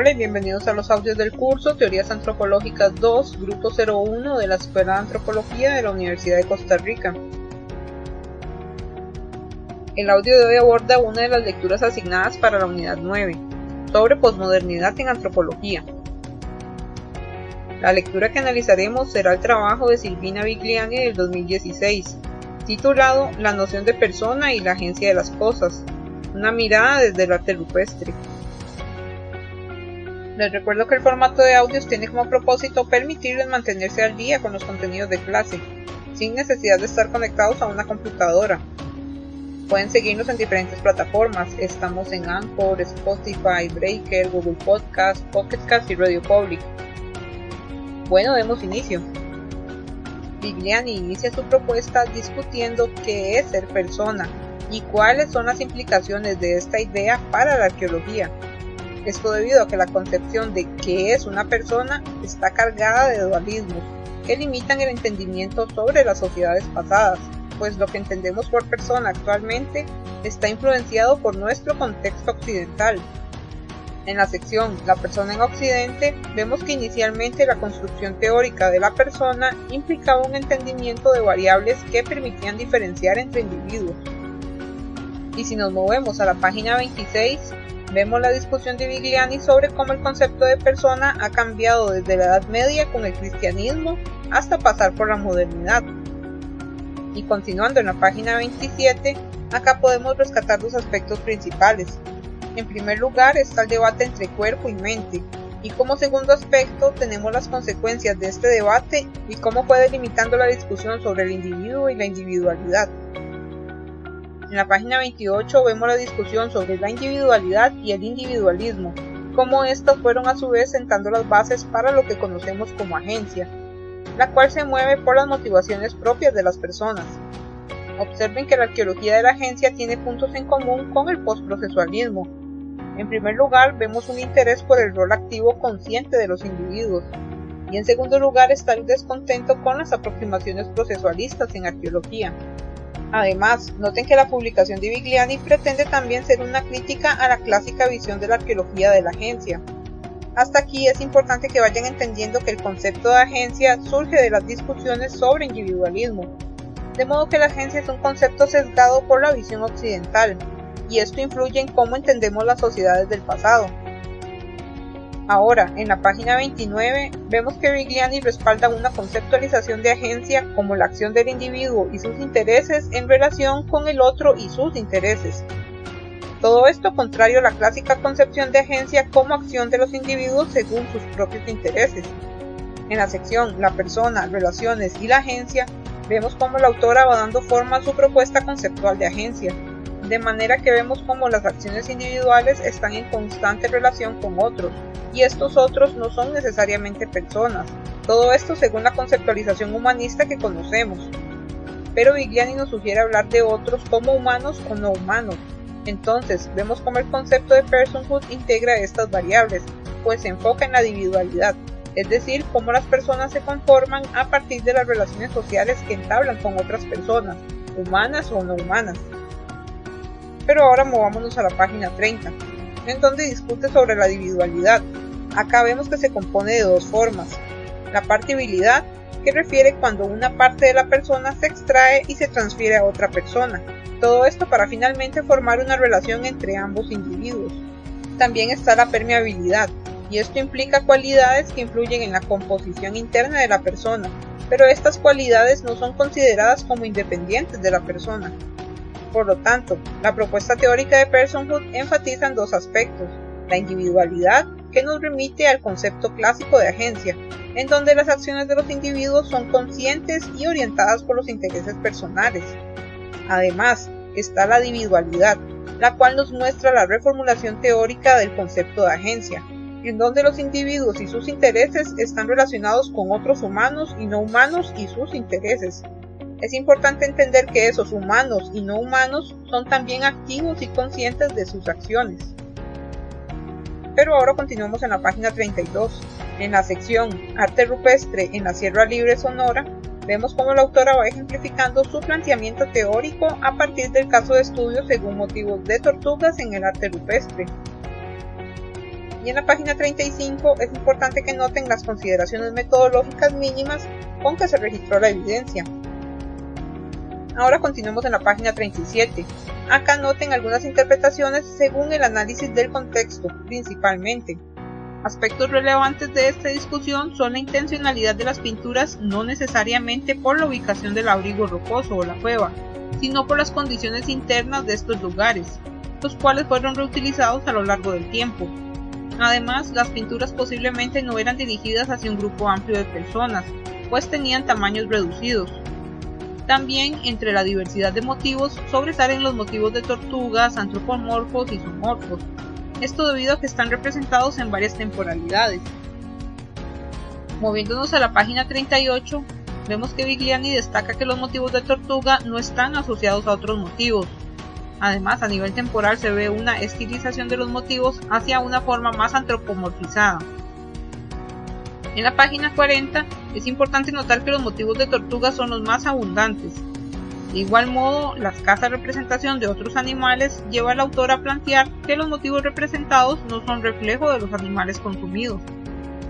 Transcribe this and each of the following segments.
Hola y bienvenidos a los audios del curso Teorías Antropológicas 2, Grupo 01 de la Escuela de Antropología de la Universidad de Costa Rica. El audio de hoy aborda una de las lecturas asignadas para la unidad 9, sobre posmodernidad en antropología. La lectura que analizaremos será el trabajo de Silvina Vigliani del 2016, titulado La noción de persona y la agencia de las cosas, una mirada desde el arte rupestre. Les recuerdo que el formato de audios tiene como propósito permitirles mantenerse al día con los contenidos de clase, sin necesidad de estar conectados a una computadora. Pueden seguirnos en diferentes plataformas. Estamos en Anchor, Spotify, Breaker, Google Podcast, Pocket Cast y Radio Public. Bueno, demos inicio. Vigliani inicia su propuesta discutiendo qué es ser persona y cuáles son las implicaciones de esta idea para la arqueología. Esto debido a que la concepción de qué es una persona está cargada de dualismos que limitan el entendimiento sobre las sociedades pasadas, pues lo que entendemos por persona actualmente está influenciado por nuestro contexto occidental. En la sección La persona en Occidente vemos que inicialmente la construcción teórica de la persona implicaba un entendimiento de variables que permitían diferenciar entre individuos. Y si nos movemos a la página 26, Vemos la discusión de Vigliani sobre cómo el concepto de persona ha cambiado desde la Edad Media con el cristianismo hasta pasar por la modernidad. Y continuando en la página 27, acá podemos rescatar dos aspectos principales. En primer lugar está el debate entre cuerpo y mente, y como segundo aspecto tenemos las consecuencias de este debate y cómo puede limitando la discusión sobre el individuo y la individualidad. En la página 28 vemos la discusión sobre la individualidad y el individualismo, cómo estos fueron a su vez sentando las bases para lo que conocemos como agencia, la cual se mueve por las motivaciones propias de las personas. Observen que la arqueología de la agencia tiene puntos en común con el postprocesualismo. En primer lugar, vemos un interés por el rol activo consciente de los individuos, y en segundo lugar está el descontento con las aproximaciones procesualistas en arqueología. Además, noten que la publicación de Vigliani pretende también ser una crítica a la clásica visión de la arqueología de la agencia. Hasta aquí es importante que vayan entendiendo que el concepto de agencia surge de las discusiones sobre individualismo, de modo que la agencia es un concepto sesgado por la visión occidental, y esto influye en cómo entendemos las sociedades del pasado. Ahora, en la página 29, vemos que Vigliani respalda una conceptualización de agencia como la acción del individuo y sus intereses en relación con el otro y sus intereses. Todo esto contrario a la clásica concepción de agencia como acción de los individuos según sus propios intereses. En la sección La persona, relaciones y la agencia, vemos cómo la autora va dando forma a su propuesta conceptual de agencia, de manera que vemos cómo las acciones individuales están en constante relación con otros, y estos otros no son necesariamente personas. Todo esto según la conceptualización humanista que conocemos. Pero Vigliani nos sugiere hablar de otros como humanos o no humanos. Entonces, vemos cómo el concepto de personhood integra estas variables, pues se enfoca en la individualidad, es decir, cómo las personas se conforman a partir de las relaciones sociales que entablan con otras personas, humanas o no humanas. Pero ahora movámonos a la página 30, en donde discute sobre la individualidad. Acá vemos que se compone de dos formas. La partibilidad, que refiere cuando una parte de la persona se extrae y se transfiere a otra persona. Todo esto para finalmente formar una relación entre ambos individuos. También está la permeabilidad, y esto implica cualidades que influyen en la composición interna de la persona, pero estas cualidades no son consideradas como independientes de la persona. Por lo tanto, la propuesta teórica de personhood enfatiza en dos aspectos, la individualidad, que nos remite al concepto clásico de agencia, en donde las acciones de los individuos son conscientes y orientadas por los intereses personales. Además, está la individualidad, la cual nos muestra la reformulación teórica del concepto de agencia, en donde los individuos y sus intereses están relacionados con otros humanos y no humanos y sus intereses, es importante entender que esos humanos y no humanos son también activos y conscientes de sus acciones. Pero ahora continuamos en la página 32. En la sección Arte rupestre en la Sierra Libre Sonora, vemos cómo la autora va ejemplificando su planteamiento teórico a partir del caso de estudio según motivos de tortugas en el arte rupestre. Y en la página 35 es importante que noten las consideraciones metodológicas mínimas con que se registró la evidencia. Ahora continuemos en la página 37. Acá noten algunas interpretaciones según el análisis del contexto, principalmente. Aspectos relevantes de esta discusión son la intencionalidad de las pinturas no necesariamente por la ubicación del abrigo rocoso o la cueva, sino por las condiciones internas de estos lugares, los cuales fueron reutilizados a lo largo del tiempo. Además, las pinturas posiblemente no eran dirigidas hacia un grupo amplio de personas, pues tenían tamaños reducidos. También entre la diversidad de motivos sobresalen los motivos de tortugas, antropomorfos y zoomorfos, esto debido a que están representados en varias temporalidades. Moviéndonos a la página 38, vemos que Vigliani destaca que los motivos de tortuga no están asociados a otros motivos. Además, a nivel temporal se ve una estilización de los motivos hacia una forma más antropomorfizada. En la página 40 es importante notar que los motivos de tortuga son los más abundantes, de igual modo, la escasa representación de otros animales lleva al autor a plantear que los motivos representados no son reflejo de los animales consumidos.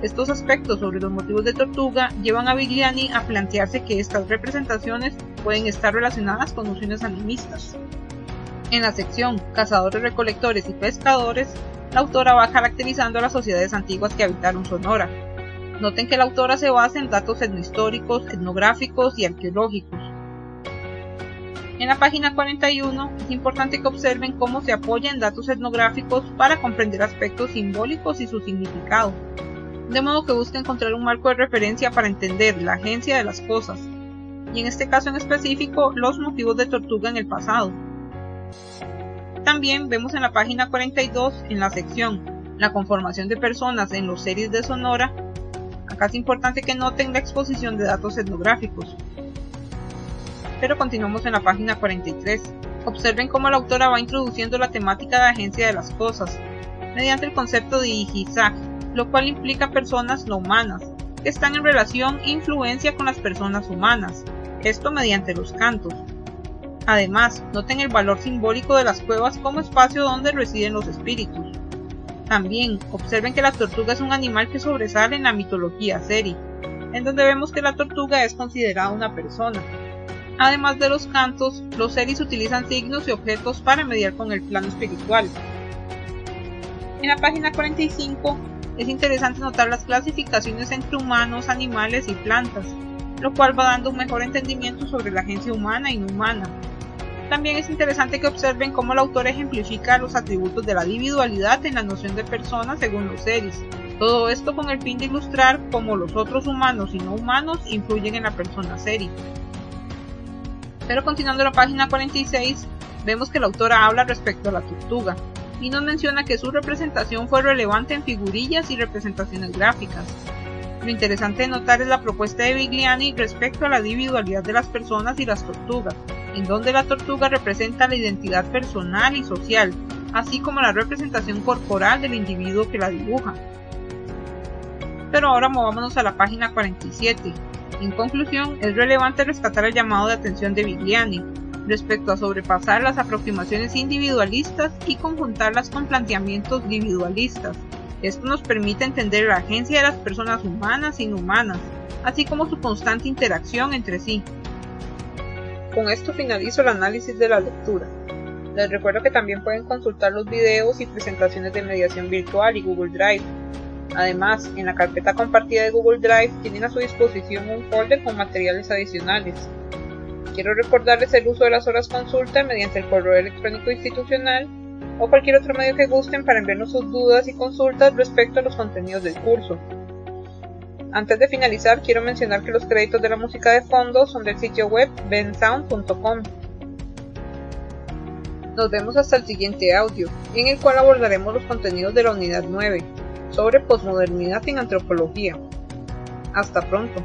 Estos aspectos sobre los motivos de tortuga llevan a Vigliani a plantearse que estas representaciones pueden estar relacionadas con nociones animistas. En la sección Cazadores, recolectores y pescadores, la autora va caracterizando a las sociedades antiguas que habitaron Sonora. Noten que la autora se basa en datos etnohistóricos, etnográficos y arqueológicos en la página 41 es importante que observen cómo se apoya en datos etnográficos para comprender aspectos simbólicos y su significado, de modo que busca encontrar un marco de referencia para entender la agencia de las cosas, y en este caso en específico los motivos de tortuga en el pasado. También vemos en la página 42, en la sección La conformación de personas en los series de Sonora, acá importante que noten la exposición de datos etnográficos, pero continuamos en la página 43. Observen cómo la autora va introduciendo la temática de agencia de las cosas, mediante el concepto de Ijizak, lo cual implica personas no humanas, que están en relación e influencia con las personas humanas, esto mediante los cantos. Además, noten el valor simbólico de las cuevas como espacio donde residen los espíritus. También observen que la tortuga es un animal que sobresale en la mitología seri, en donde vemos que la tortuga es considerada una persona, Además de los cantos, los seres utilizan signos y objetos para mediar con el plano espiritual. En la página 45 es interesante notar las clasificaciones entre humanos, animales y plantas, lo cual va dando un mejor entendimiento sobre la agencia humana y no humana. También es interesante que observen cómo el autor ejemplifica los atributos de la individualidad en la noción de persona según los seres. Todo esto con el fin de ilustrar cómo los otros humanos y no humanos influyen en la persona serie. Pero continuando la página 46, vemos que la autora habla respecto a la tortuga y nos menciona que su representación fue relevante en figurillas y representaciones gráficas. Lo interesante de notar es la propuesta de Vigliani respecto a la individualidad de las personas y las tortugas, en donde la tortuga representa la identidad personal y social, así como la representación corporal del individuo que la dibuja. Pero ahora movámonos a la página 47, en conclusión, es relevante rescatar el llamado de atención de Vigliani respecto a sobrepasar las aproximaciones individualistas y conjuntarlas con planteamientos individualistas. Esto nos permite entender la agencia de las personas humanas e inhumanas, así como su constante interacción entre sí. Con esto finalizo el análisis de la lectura. Les recuerdo que también pueden consultar los videos y presentaciones de mediación virtual y Google Drive Además, en la carpeta compartida de Google Drive tienen a su disposición un folder con materiales adicionales. Quiero recordarles el uso de las horas consulta mediante el correo electrónico institucional o cualquier otro medio que gusten para enviarnos sus dudas y consultas respecto a los contenidos del curso. Antes de finalizar, quiero mencionar que los créditos de la música de fondo son del sitio web bensound.com. Nos vemos hasta el siguiente audio, en el cual abordaremos los contenidos de la unidad 9 sobre posmodernidad en antropología. Hasta pronto.